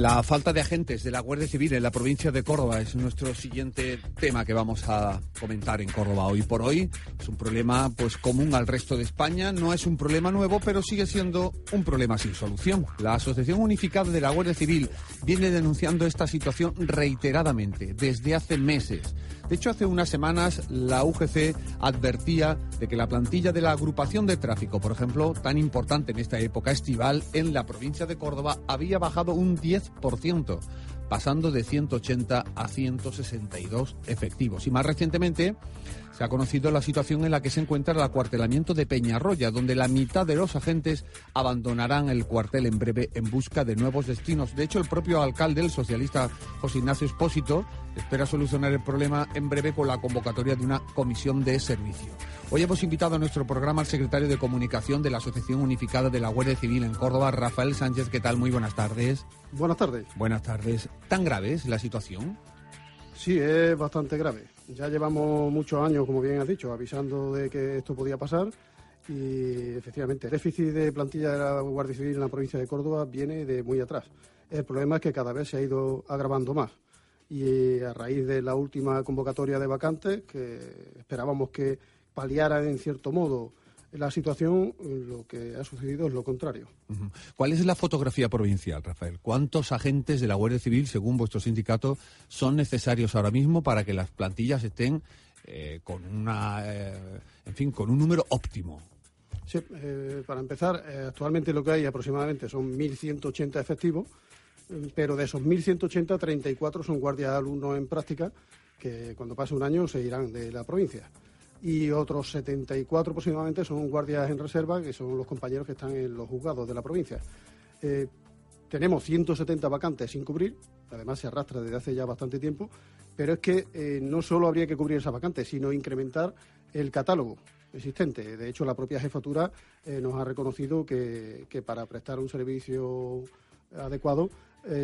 La falta de agentes de la Guardia Civil en la provincia de Córdoba es nuestro siguiente tema que vamos a comentar en Córdoba hoy por hoy. Es un problema pues común al resto de España, no es un problema nuevo, pero sigue siendo un problema sin solución. La Asociación Unificada de la Guardia Civil viene denunciando esta situación reiteradamente desde hace meses. De hecho, hace unas semanas la UGC advertía de que la plantilla de la agrupación de tráfico, por ejemplo, tan importante en esta época estival en la provincia de Córdoba, había bajado un 10%, pasando de 180 a 162 efectivos. Y más recientemente se ha conocido la situación en la que se encuentra el acuartelamiento de Peñarroya, donde la mitad de los agentes abandonarán el cuartel en breve en busca de nuevos destinos. De hecho, el propio alcalde, el socialista José Ignacio Espósito, espera solucionar el problema en breve con la convocatoria de una comisión de servicio. Hoy hemos invitado a nuestro programa al secretario de Comunicación de la Asociación Unificada de la Guardia Civil en Córdoba, Rafael Sánchez. ¿Qué tal? Muy buenas tardes. Buenas tardes. Buenas tardes. ¿Tan grave es la situación? Sí, es bastante grave. Ya llevamos muchos años, como bien has dicho, avisando de que esto podía pasar y efectivamente el déficit de plantilla de la Guardia Civil en la provincia de Córdoba viene de muy atrás. El problema es que cada vez se ha ido agravando más y a raíz de la última convocatoria de vacantes, que esperábamos que paliara en cierto modo la situación, lo que ha sucedido es lo contrario. ¿Cuál es la fotografía provincial, Rafael? ¿Cuántos agentes de la Guardia Civil, según vuestro sindicato, son necesarios ahora mismo para que las plantillas estén eh, con una, eh, en fin, con un número óptimo? Sí, eh, para empezar, actualmente lo que hay aproximadamente son 1.180 efectivos, pero de esos 1.180, 34 son guardias alumnos en práctica que cuando pase un año se irán de la provincia y otros 74 aproximadamente son guardias en reserva, que son los compañeros que están en los juzgados de la provincia. Eh, tenemos 170 vacantes sin cubrir, además se arrastra desde hace ya bastante tiempo, pero es que eh, no solo habría que cubrir esas vacantes, sino incrementar el catálogo existente. De hecho, la propia jefatura eh, nos ha reconocido que, que, para prestar un servicio adecuado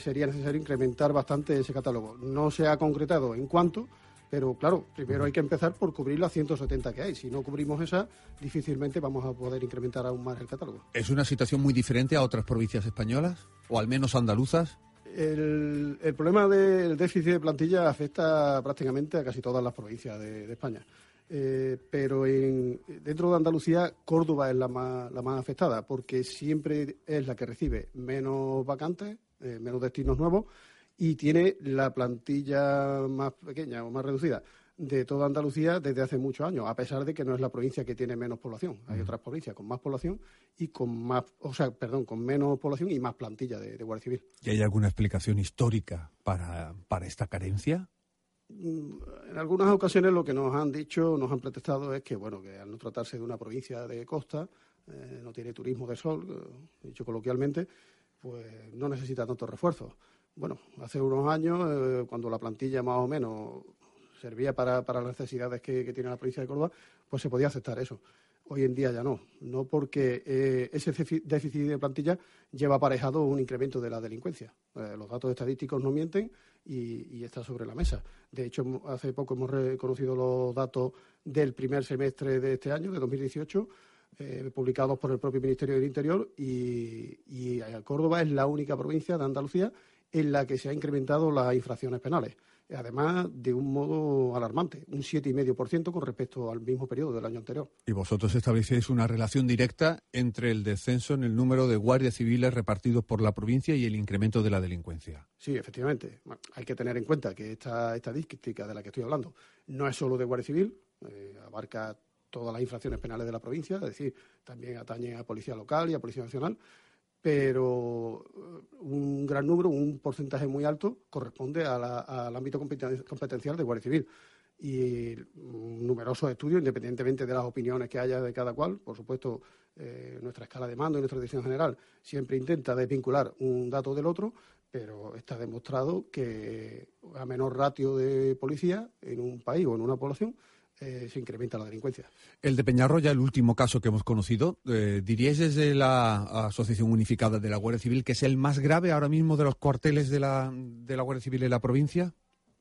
sería necesario incrementar bastante ese catálogo. No se ha concretado en cuánto, pero claro, primero hay que empezar por cubrir las 170 que hay. Si no cubrimos esa, difícilmente vamos a poder incrementar aún más el catálogo. ¿Es una situación muy diferente a otras provincias españolas? ¿O al menos andaluzas? El, problema del déficit de plantilla afecta prácticamente a casi todas las provincias de, España. Eh, pero dentro de Andalucía, Córdoba es la más, la más afectada, porque siempre es la que recibe menos vacantes, eh, menos destinos nuevos y tiene la plantilla más pequeña o más reducida de toda Andalucía desde hace muchos años, a pesar de que no es la provincia que tiene menos población. Hay otras provincias con más población y con más, o sea, perdón, con menos población y más plantilla de, Guardia Civil. ¿Y hay alguna explicación histórica para, para esta carencia? Mm, en algunas ocasiones lo que nos han dicho, nos han protestado es que, bueno, que al no tratarse de una provincia de costa, eh, no tiene turismo de sol, eh, dicho coloquialmente, pues no necesita tantos refuerzos bueno, hace unos años, eh, cuando la plantilla más o menos servía para, las necesidades que, tiene la provincia de Córdoba, pues se podía aceptar eso. Hoy en día ya no, no porque eh, ese déficit de plantilla lleva aparejado un incremento de la delincuencia. Eh, los datos estadísticos no mienten y, está sobre la mesa. De hecho, hace poco hemos reconocido los datos del primer semestre de este año, de 2018, publicados por el propio Ministerio del Interior, y Córdoba es la única provincia de Andalucía en la que se han incrementado las infracciones penales, además de un modo alarmante, un 7,5% con respecto al mismo periodo del año anterior. Y vosotros establecéis una relación directa entre el descenso en el número de guardias civiles repartidos por la provincia y el incremento de la delincuencia. Sí, efectivamente. hay que tener en cuenta que esta estadística de la que estoy hablando no es solo de Guardia Civil, eh, abarca todas las infracciones penales de la provincia, es decir, también atañe a Policía Local y a Policía Nacional, pero eh, un gran número, un porcentaje muy alto, corresponde al ámbito competencial de Guardia Civil. Y numerosos estudios, independientemente de las opiniones que haya de cada cual, por supuesto, eh, nuestra escala de mando y nuestra decisión general siempre intenta desvincular un dato del otro, pero está demostrado que a menor ratio de policía en un país o en una población, eh, se incrementa la delincuencia. El de Peñarroya, el último caso que hemos conocido, eh, ¿diríais desde la Asociación Unificada de la Guardia Civil que es el más grave ahora mismo de los cuarteles de la, de la Guardia Civil en la provincia?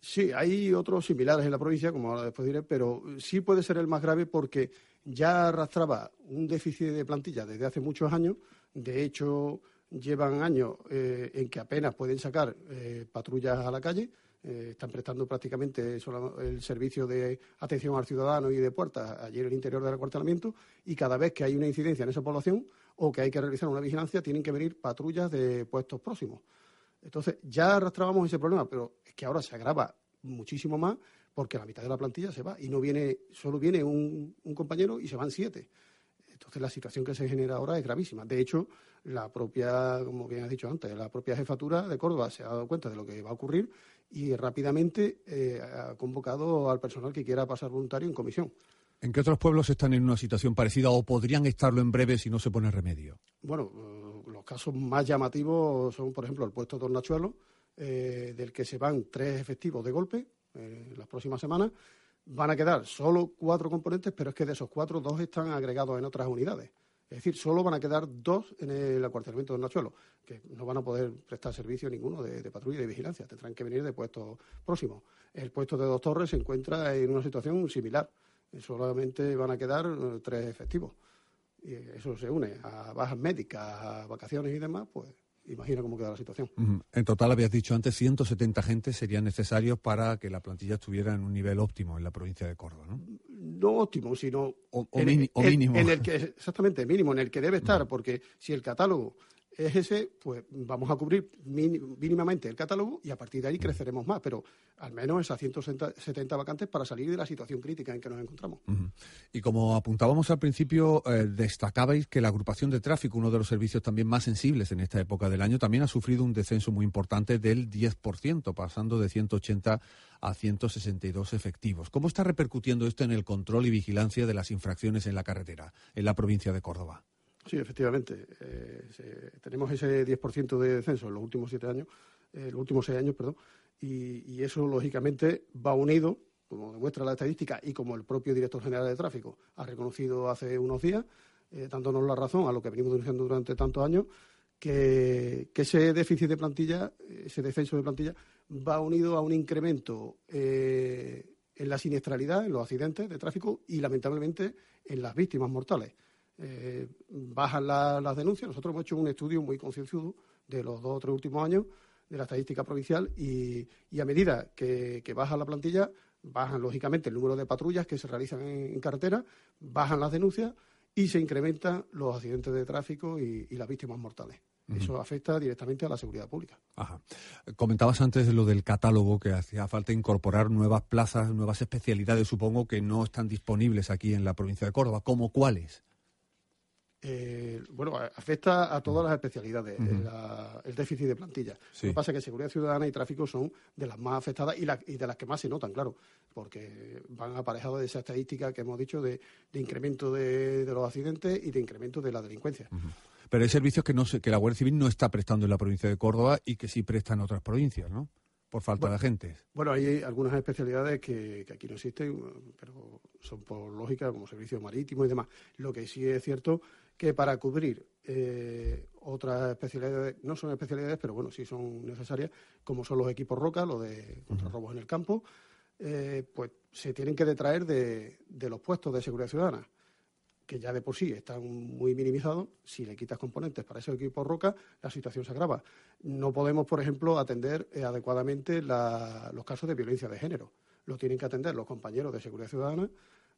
Sí, hay otros similares en la provincia, como ahora después diré, pero sí puede ser el más grave porque ya arrastraba un déficit de plantilla desde hace muchos años. De hecho, llevan años eh, en que apenas pueden sacar patrullas a la calle, están prestando prácticamente el servicio de atención al ciudadano y de puertas allí en el interior del acuartelamiento y cada vez que hay una incidencia en esa población o que hay que realizar una vigilancia tienen que venir patrullas de puestos próximos. Entonces ya arrastrábamos ese problema, pero es que ahora se agrava muchísimo más porque la mitad de la plantilla se va y no viene, solo viene un, compañero y se van siete. Entonces la situación que se genera ahora es gravísima. De hecho, la propia, como bien has dicho antes, la propia jefatura de Córdoba se ha dado cuenta de lo que va a ocurrir y rápidamente eh, ha convocado al personal que quiera pasar voluntario en comisión. ¿En qué otros pueblos están en una situación parecida o podrían estarlo en breve si no se pone remedio? Bueno, eh, los casos más llamativos son, por ejemplo, el puesto de Tornachuelo, eh, del que se van tres efectivos de golpe en las próximas semanas. Van a quedar solo cuatro componentes, pero es que de esos cuatro, dos están agregados en otras unidades. Es decir, solo van a quedar dos en el acuartelamiento de Nachuelo, que no van a poder prestar servicio ninguno de, patrulla y de vigilancia. Tendrán que venir de puestos próximos. El puesto de Dos Torres se encuentra en una situación similar. Solamente van a quedar eh, tres efectivos. Y eso se une a bajas médicas, a vacaciones y demás, pues imagina cómo queda la situación. En total, habías dicho antes, 170 agentes serían necesarios para que la plantilla estuviera en un nivel óptimo en la provincia de Córdoba, ¿no? No óptimo, sino... O, mínimo. En, el que, exactamente, mínimo, en el que debe estar, porque si el catálogo es ese, pues vamos a cubrir mínimamente el catálogo y a partir de ahí creceremos más, pero al menos esas 170 vacantes para salir de la situación crítica en que nos encontramos. Y como apuntábamos al principio, eh, destacabais que la agrupación de tráfico, uno de los servicios también más sensibles en esta época del año, también ha sufrido un descenso muy importante del 10%, pasando de 180 a 162 efectivos. ¿Cómo está repercutiendo esto en el control y vigilancia de las infracciones en la carretera, en la provincia de Córdoba? Sí, efectivamente. Eh, tenemos ese 10% de descenso en los últimos siete años, eh, los últimos seis años, perdón, y, eso lógicamente va unido, como demuestra la estadística y como el propio director general de tráfico ha reconocido hace unos días, eh, dándonos la razón a lo que venimos denunciando durante tantos años, que, ese déficit de plantilla, ese descenso de plantilla, va unido a un incremento en la siniestralidad, en los accidentes de tráfico y lamentablemente en las víctimas mortales eh, bajan las denuncias. Nosotros hemos hecho un estudio muy concienzudo de los dos o tres últimos años de la estadística provincial y, a medida que, baja la plantilla, bajan lógicamente el número de patrullas que se realizan en, carretera, bajan las denuncias y se incrementan los accidentes de tráfico y, las víctimas mortales. Eso afecta directamente a la seguridad pública. Ajá. Comentabas antes lo del catálogo, que hacía falta incorporar nuevas plazas, nuevas especialidades, supongo que no están disponibles aquí en la provincia de Córdoba. ¿Cómo cuáles? Eh, bueno, afecta a todas las especialidades, el déficit de plantilla. Lo que pasa es que seguridad ciudadana y tráfico son de las más afectadas y, de las que más se notan, claro, porque van aparejados de esa estadística que hemos dicho de, incremento de, los accidentes y de incremento de la delincuencia. Pero hay servicios que, no que la Guardia Civil no está prestando en la provincia de Córdoba y que sí prestan en otras provincias, ¿no? Por falta de agentes. Bueno, hay algunas especialidades que, aquí no existen, pero son por lógica, como servicio marítimo y demás. Lo que sí es cierto que para cubrir eh, otras especialidades, no son especialidades, pero bueno, sí son necesarias, como son los equipos roca, lo de contrarrobos en el campo, eh, pues se tienen que detraer de, de los puestos de seguridad ciudadana que ya de por sí están muy minimizados, si le quitas componentes para ese equipo roca, la situación se agrava. No podemos, por ejemplo, atender eh, adecuadamente los casos de violencia de género. Lo tienen que atender los compañeros de seguridad ciudadana,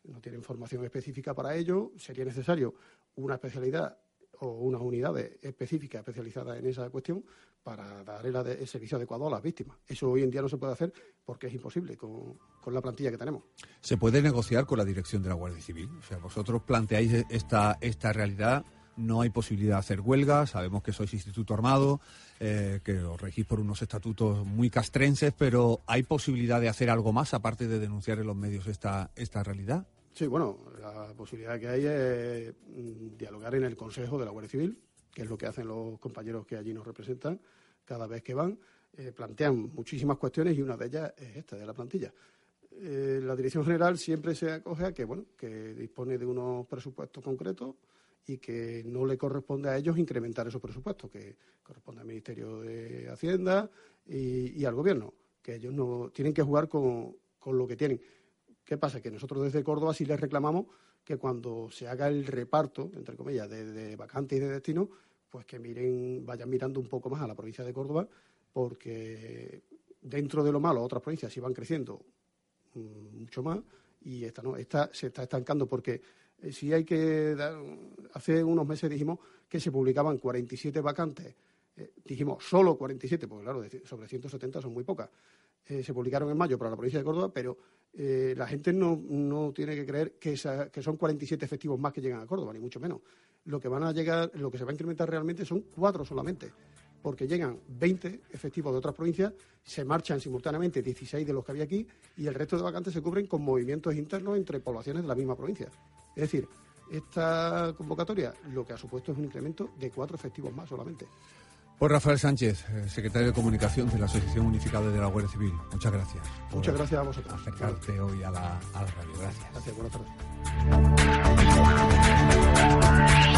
no tienen formación específica para ello. Sería necesario una especialidad o unas unidades específicas especializadas en esa cuestión para dar el, servicio adecuado a las víctimas. Eso hoy en día no se puede hacer porque es imposible con, la plantilla que tenemos. ¿Se puede negociar con la dirección de la Guardia Civil? O sea, vosotros planteáis esta, esta realidad, no hay posibilidad de hacer huelgas, sabemos que sois instituto armado, eh, que os regís por unos estatutos muy castrenses, pero ¿hay posibilidad de hacer algo más aparte de denunciar en los medios esta, esta realidad? Sí, bueno, la posibilidad que hay es mm, dialogar en el Consejo de la Guardia Civil, que es lo que hacen los compañeros que allí nos representan cada vez que van. Eh, plantean muchísimas cuestiones y una de ellas es esta, de la plantilla. Eh, la Dirección General siempre se acoge a que, bueno, que dispone de unos presupuestos concretos y que no le corresponde a ellos incrementar esos presupuestos, que corresponde al Ministerio de Hacienda y, al Gobierno, que ellos no tienen que jugar con lo que tienen. ¿Qué pasa? Que nosotros desde Córdoba sí les reclamamos que cuando se haga el reparto, entre comillas, de, vacantes y de destino, pues que miren, vayan mirando un poco más a la provincia de Córdoba, porque dentro de lo malo otras provincias sí van creciendo mm, mucho más y esta no, esta se está estancando porque eh, si hay que dar, hace unos meses dijimos que se publicaban 47 vacantes, eh, dijimos solo 47, porque claro, sobre 170 son muy pocas. Eh, se publicaron en mayo para la provincia de Córdoba, pero la gente no, no, tiene que creer que, que son 47 efectivos más que llegan a Córdoba, ni mucho menos. Lo que van a llegar, lo que se va a incrementar realmente son cuatro solamente porque llegan 20 efectivos de otras provincias, se marchan simultáneamente 16 de los que había aquí y el resto de vacantes se cubren con movimientos internos entre poblaciones de la misma provincia. Es decir, esta convocatoria lo que ha supuesto es un incremento de cuatro efectivos más solamente. Pues Rafael Sánchez, eh, secretario de Comunicación de la Asociación Unificada de la Guardia Civil. Muchas gracias. Muchas gracias a vosotros. Acercarte hoy a la, a la radio. Gracias. Gracias, buenas tardes.